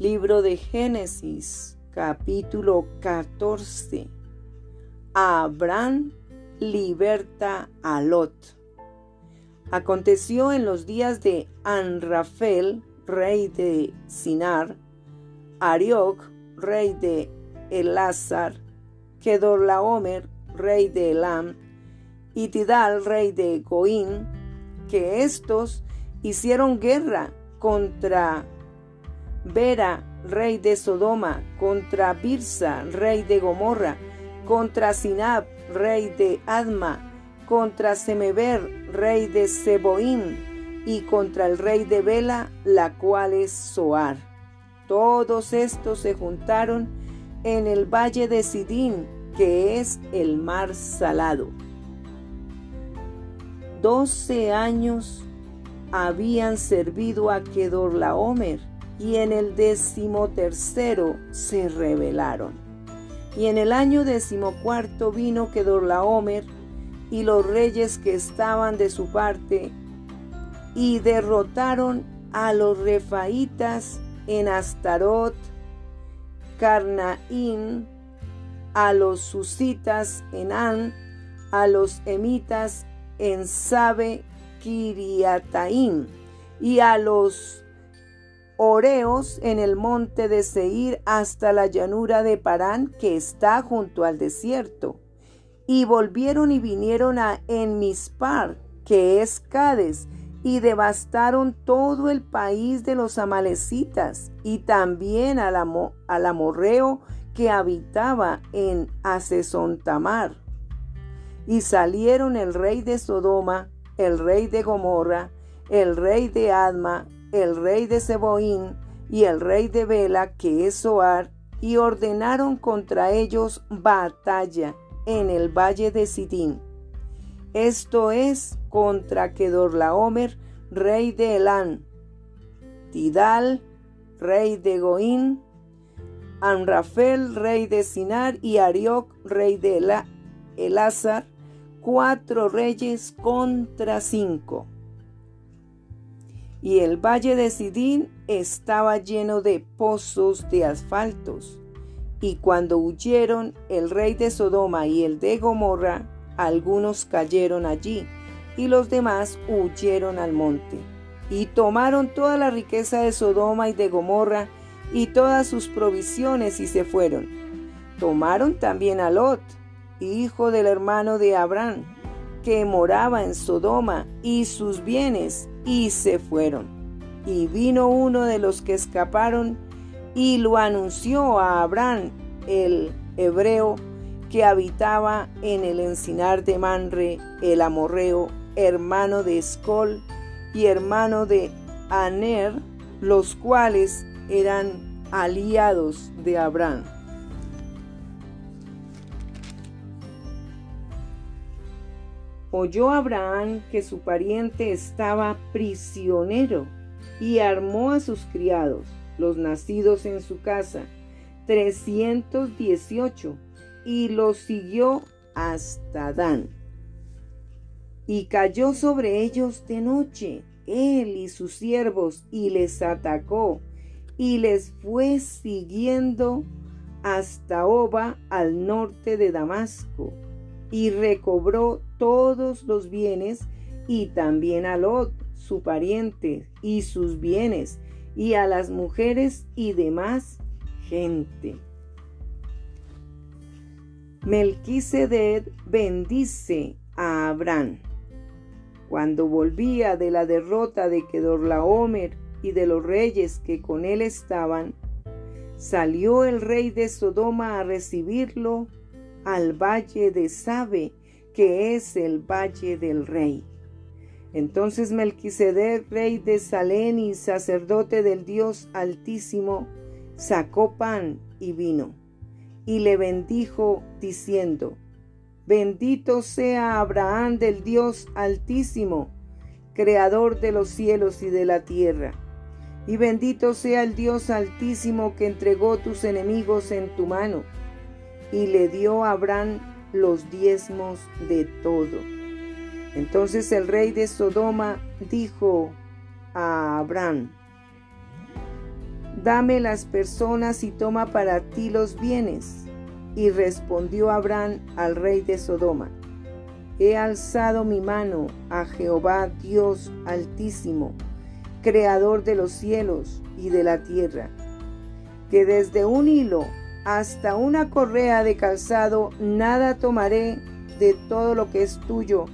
Libro de Génesis, capítulo 14. Abraham liberta a Lot. Aconteció en los días de Anrafel, rey de Sinar, Arioc, rey de Elazar, Kedorlaomer, rey de Elam, y Tidal, rey de Goín, que estos hicieron guerra contra Vera, rey de Sodoma, contra Birsa, rey de Gomorra, contra Sinab, rey de Adma, contra Semeber, rey de Seboim, y contra el rey de Bela, la cual es Soar. Todos estos se juntaron en el valle de Sidín, que es el mar salado. Doce años habían servido a Kedorlaomer, y en el decimotercero se rebelaron. Y en el año decimocuarto vino Kedorlaomer y los reyes que estaban de su parte y derrotaron a los refaitas en Astarot, Carnaín, a los susitas en An, a los emitas en Sabe Kiriataín y a los Oreos en el monte de Seir hasta la llanura de Parán que está junto al desierto. Y volvieron y vinieron a Enmispar, que es Cades, y devastaron todo el país de los amalecitas, y también al, al amorreo que habitaba en Asesontamar. Y salieron el rey de Sodoma, el rey de Gomorra, el rey de Adma, el rey de Seboín y el rey de Bela, que es Soar, y ordenaron contra ellos batalla en el valle de Sidín. Esto es contra Kedorlaomer, rey de Elán, Tidal, rey de Goín, Anrafel, rey de Sinar, y Arioc, rey de Elazar, cuatro reyes contra cinco y el valle de Sidín estaba lleno de pozos de asfaltos. Y cuando huyeron el rey de Sodoma y el de Gomorra, algunos cayeron allí, y los demás huyeron al monte. Y tomaron toda la riqueza de Sodoma y de Gomorra, y todas sus provisiones, y se fueron. Tomaron también a Lot, hijo del hermano de Abraham, que moraba en Sodoma, y sus bienes, y se fueron. Y vino uno de los que escaparon y lo anunció a Abraham, el hebreo, que habitaba en el encinar de Manre, el amorreo, hermano de Escol y hermano de Aner, los cuales eran aliados de Abraham. Oyó Abraham que su pariente estaba prisionero y armó a sus criados, los nacidos en su casa, 318, y los siguió hasta Dan. Y cayó sobre ellos de noche, él y sus siervos, y les atacó, y les fue siguiendo hasta Oba al norte de Damasco y recobró todos los bienes y también a Lot, su pariente, y sus bienes, y a las mujeres y demás gente. Melquisedec bendice a Abraham. Cuando volvía de la derrota de Kedorlaomer y de los reyes que con él estaban, salió el rey de Sodoma a recibirlo al valle de Sabe, que es el valle del rey. Entonces Melquisedec, rey de Salén y sacerdote del Dios Altísimo, sacó pan y vino, y le bendijo diciendo, Bendito sea Abraham del Dios Altísimo, creador de los cielos y de la tierra. Y bendito sea el Dios Altísimo que entregó tus enemigos en tu mano y le dio a Abraham los diezmos de todo. Entonces el rey de Sodoma dijo a Abraham, Dame las personas y toma para ti los bienes. Y respondió Abraham al rey de Sodoma, He alzado mi mano a Jehová Dios altísimo, creador de los cielos y de la tierra, que desde un hilo hasta una correa de calzado nada tomaré de todo lo que es tuyo,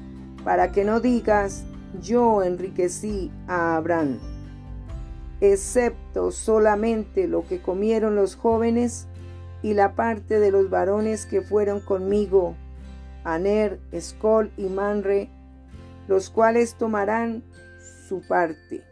para que no digas, yo enriquecí a Abraham, excepto solamente lo que comieron los jóvenes y la parte de los varones que fueron conmigo, Aner, Escol y Manre, los cuales tomarán su parte.